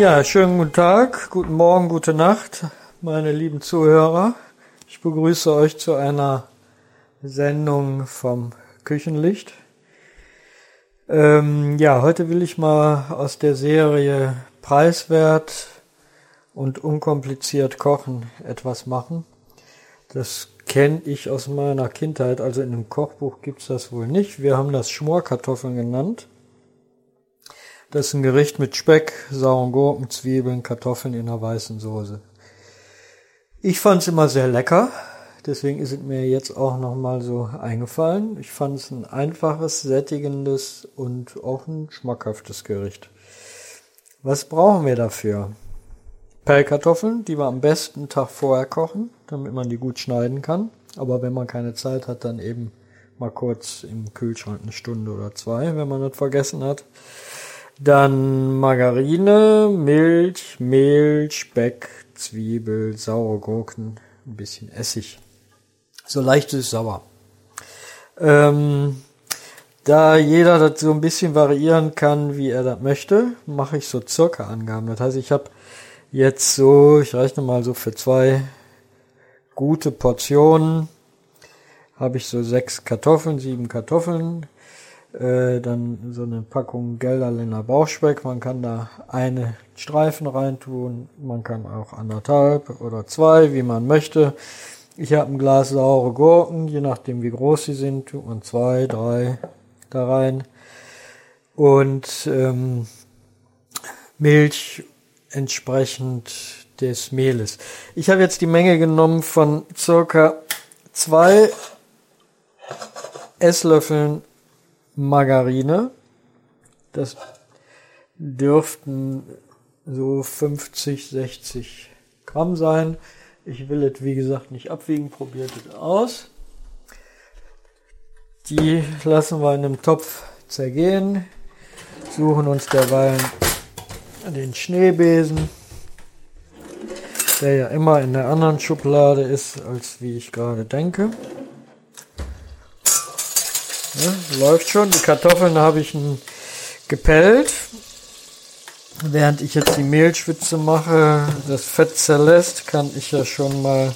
Ja, schönen guten Tag, guten Morgen, gute Nacht, meine lieben Zuhörer. Ich begrüße euch zu einer Sendung vom Küchenlicht. Ähm, ja, heute will ich mal aus der Serie Preiswert und unkompliziert kochen etwas machen. Das kenne ich aus meiner Kindheit, also in einem Kochbuch gibt's das wohl nicht. Wir haben das Schmorkartoffeln genannt. Das ist ein Gericht mit Speck, sauren Gurken, Zwiebeln, Kartoffeln in einer weißen Soße. Ich fand's immer sehr lecker, deswegen ist es mir jetzt auch nochmal so eingefallen. Ich fand es ein einfaches, sättigendes und auch ein schmackhaftes Gericht. Was brauchen wir dafür? Pellkartoffeln, die wir am besten Tag vorher kochen, damit man die gut schneiden kann. Aber wenn man keine Zeit hat, dann eben mal kurz im Kühlschrank eine Stunde oder zwei, wenn man das vergessen hat. Dann Margarine, Milch, Mehl, Speck, Zwiebel, saure Gurken, ein bisschen Essig. So leicht ist sauer. Ähm, da jeder das so ein bisschen variieren kann, wie er das möchte, mache ich so circa Angaben. Das heißt, ich habe jetzt so, ich rechne mal so für zwei gute Portionen, habe ich so sechs Kartoffeln, sieben Kartoffeln, äh, dann so eine Packung Gelderländer Bauchspeck. Man kann da eine Streifen reintun, man kann auch anderthalb oder zwei, wie man möchte. Ich habe ein Glas saure Gurken, je nachdem wie groß sie sind, tut man zwei, drei da rein. Und ähm, Milch entsprechend des Mehles. Ich habe jetzt die Menge genommen von circa zwei Esslöffeln Margarine. Das dürften so 50, 60 Gramm sein. Ich will es, wie gesagt, nicht abwiegen, probiert es aus. Die lassen wir in einem Topf zergehen, suchen uns derweil den Schneebesen, der ja immer in der anderen Schublade ist, als wie ich gerade denke. Ja, läuft schon. Die Kartoffeln habe ich gepellt. Während ich jetzt die Mehlschwitze mache, das Fett zerlässt, kann ich ja schon mal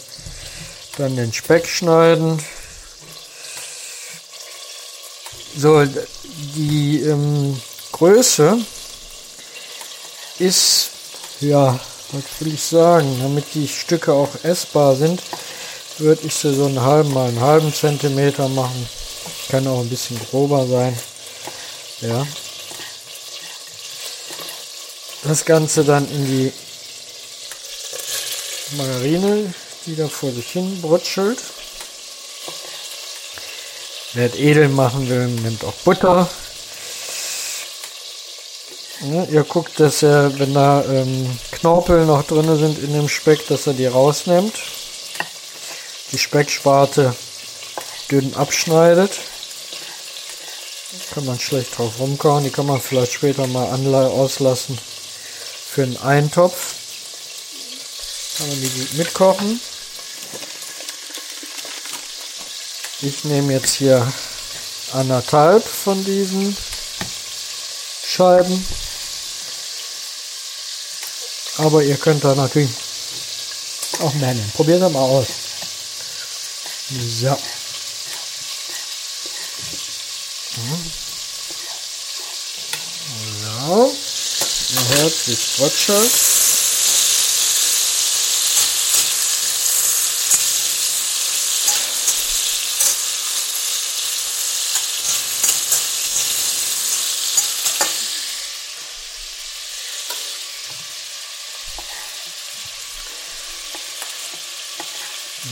dann den Speck schneiden. So, die ähm, Größe ist, ja, was will ich sagen, damit die Stücke auch essbar sind, würde ich sie so einen halben mal einen halben Zentimeter machen. Kann auch ein bisschen grober sein. Ja. Das Ganze dann in die Margarine, die da vor sich hin brutschelt. Wer es edel machen will, nimmt auch Butter. Ja, ihr guckt, dass er, wenn da ähm, Knorpel noch drin sind in dem Speck, dass er die rausnimmt. Die Specksparte dünn abschneidet. Kann man schlecht drauf rumkauen. Die kann man vielleicht später mal auslassen für einen Eintopf. Kann man die gut mitkochen. Ich nehme jetzt hier anderthalb von diesen Scheiben. Aber ihr könnt da natürlich auch mehr nehmen. Probiert es mal aus. So. Es trotschelt.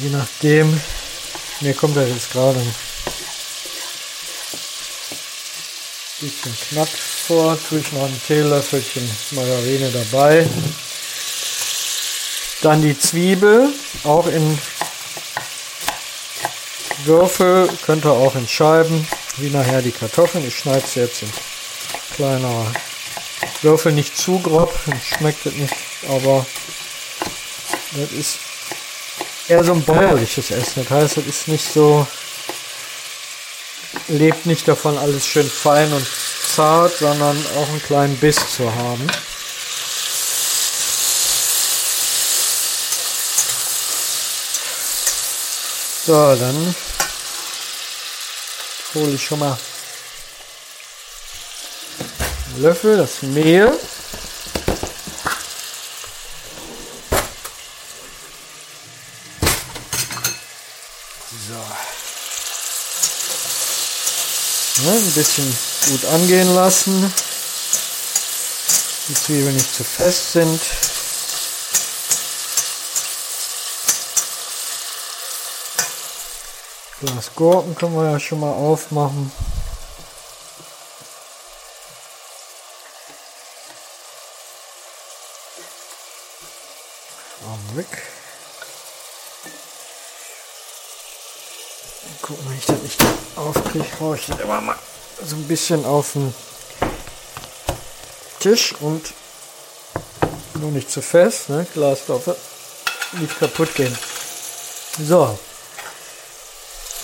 Je nachdem, mir kommt das jetzt gerade ein bisschen knapp vor, tue ich noch ein Teelöffelchen Margarine dabei. Dann die Zwiebel, auch in Würfel, könnte auch in Scheiben, wie nachher die Kartoffeln. Ich schneide sie jetzt in kleiner Würfel, nicht zu grob, schmeckt es nicht, aber das ist eher so ein bäuerliches Essen. Das heißt, es ist nicht so lebt nicht davon, alles schön fein und zart, sondern auch einen kleinen Biss zu haben. So, dann hole ich schon mal einen Löffel, das Mehl. So. Ne, ein bisschen gut angehen lassen. Die Zwiebeln nicht zu fest sind. Glas Gurken können wir ja schon mal aufmachen. Augenblick. Gucken, wenn ich das nicht aufkriege, haue ich das immer mal so ein bisschen auf den Tisch und nur nicht zu fest, ne? Glas darf nicht kaputt gehen. So,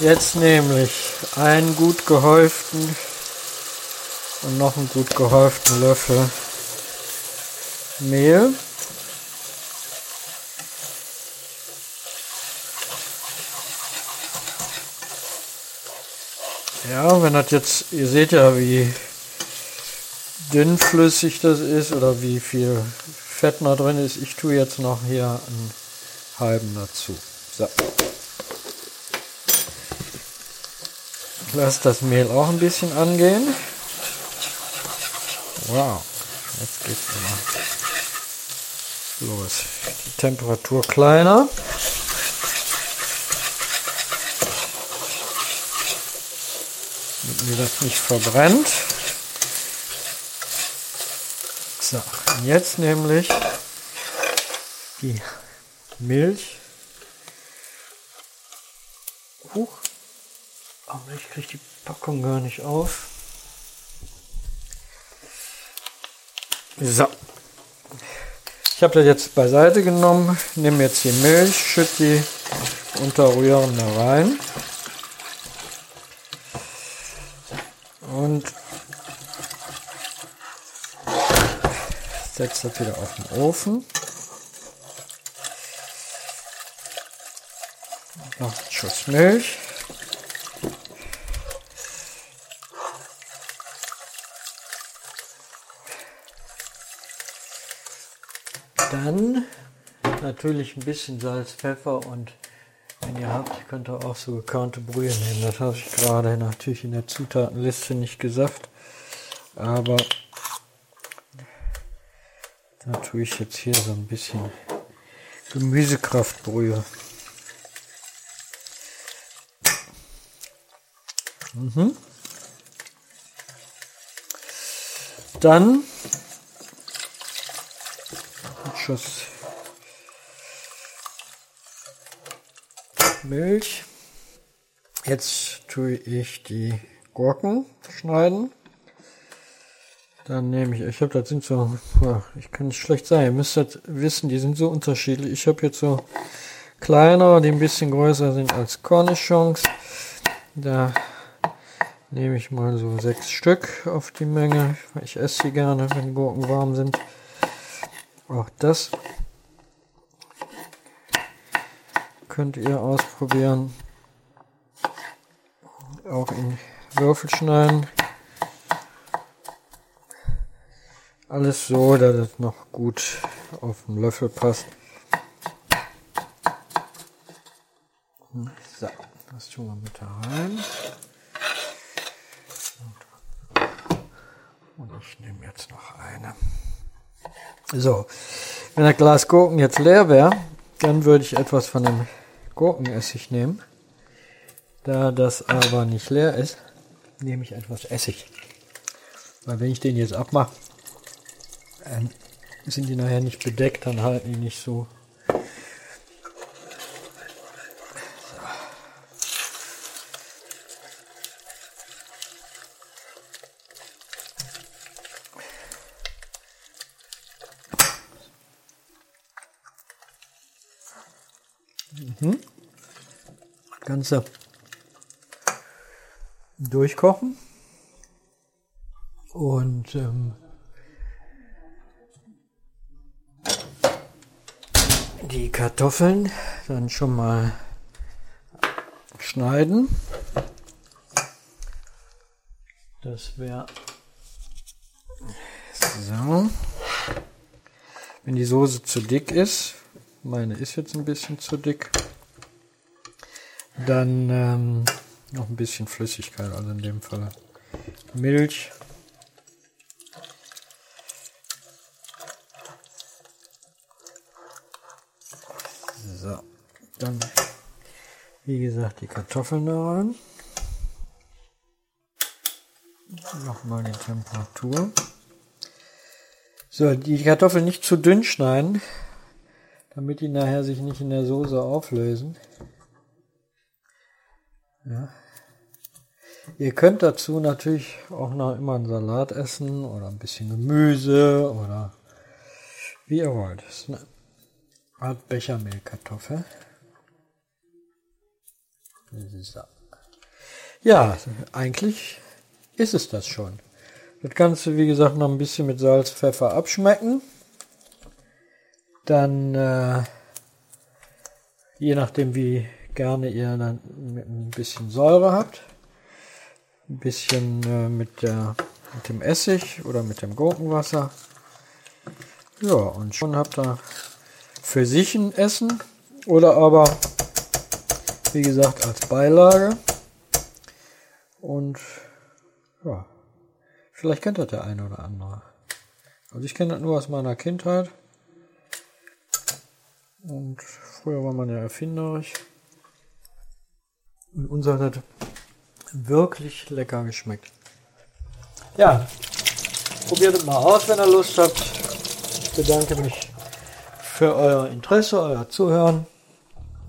jetzt nämlich einen gut gehäuften und noch einen gut gehäuften Löffel Mehl. Ja, wenn das jetzt, ihr seht ja, wie dünnflüssig das ist oder wie viel Fett noch drin ist. Ich tue jetzt noch hier einen halben dazu. So. Ich lasse das Mehl auch ein bisschen angehen. Wow, jetzt geht's immer los. Die Temperatur kleiner. Mir das nicht verbrennt. So, jetzt nämlich die Milch. Huch. Aber ich kriege die Packung gar nicht auf. So. Ich habe das jetzt beiseite genommen, nehme jetzt die Milch, schütte die unter Rühren da rein. Und setze das wieder auf den Ofen. Noch einen Schuss Milch. Dann natürlich ein bisschen Salz, Pfeffer und wenn ihr habt, könnt ihr auch so gekörnte Brühe nehmen. Das habe ich gerade natürlich in der Zutatenliste nicht gesagt. Aber da tue ich jetzt hier so ein bisschen Gemüsekraftbrühe. Mhm. Dann Schuss Milch. Jetzt tue ich die Gurken schneiden. Dann nehme ich, ich habe das sind so, ich kann nicht schlecht sein, ihr müsst das wissen, die sind so unterschiedlich. Ich habe jetzt so kleiner, die ein bisschen größer sind als Cornichons. Da nehme ich mal so sechs Stück auf die Menge. Ich esse sie gerne, wenn Gurken warm sind. Auch das könnt ihr ausprobieren. Auch in Würfel schneiden. Alles so, dass es noch gut auf den Löffel passt. So, das tun wir mit da rein. Und ich nehme jetzt noch eine. So, wenn das Glas Gurken jetzt leer wäre, dann würde ich etwas von dem Gurkenessig nehmen. Da das aber nicht leer ist, nehme ich etwas Essig. Weil wenn ich den jetzt abmache, ähm, sind die nachher nicht bedeckt, dann halten die nicht so Mhm. Ganze durchkochen und ähm, die Kartoffeln dann schon mal schneiden. Das wäre so. Wenn die Soße zu dick ist, meine ist jetzt ein bisschen zu dick, dann ähm, noch ein bisschen Flüssigkeit, also in dem Fall Milch. So, dann wie gesagt die Kartoffeln da rein. Nochmal die Temperatur. So, die Kartoffeln nicht zu dünn schneiden, damit die nachher sich nicht in der Soße auflösen. Ja. Ihr könnt dazu natürlich auch noch immer einen Salat essen oder ein bisschen Gemüse oder wie ihr wollt. Das ist eine Art Bechermehlkartoffel. Ja, eigentlich ist es das schon. Das Ganze, wie gesagt, noch ein bisschen mit Salz, Pfeffer abschmecken. Dann, äh, je nachdem, wie gerne ihr dann ein bisschen Säure habt, ein bisschen äh, mit, der, mit dem Essig oder mit dem Gurkenwasser. Ja, und schon habt ihr für sich ein Essen oder aber, wie gesagt, als Beilage. Und ja, vielleicht kennt das der eine oder andere. Also ich kenne das nur aus meiner Kindheit. Und früher war man ja erfinderisch. Und uns hat wirklich lecker geschmeckt. Ja, probiert es mal aus, wenn ihr Lust habt. Ich bedanke mich für euer Interesse, euer Zuhören.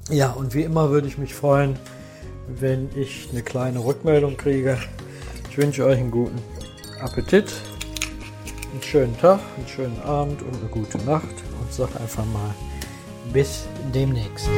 Ja, und wie immer würde ich mich freuen, wenn ich eine kleine Rückmeldung kriege. Ich wünsche euch einen guten Appetit, einen schönen Tag, einen schönen Abend und eine gute Nacht und sage einfach mal bis demnächst.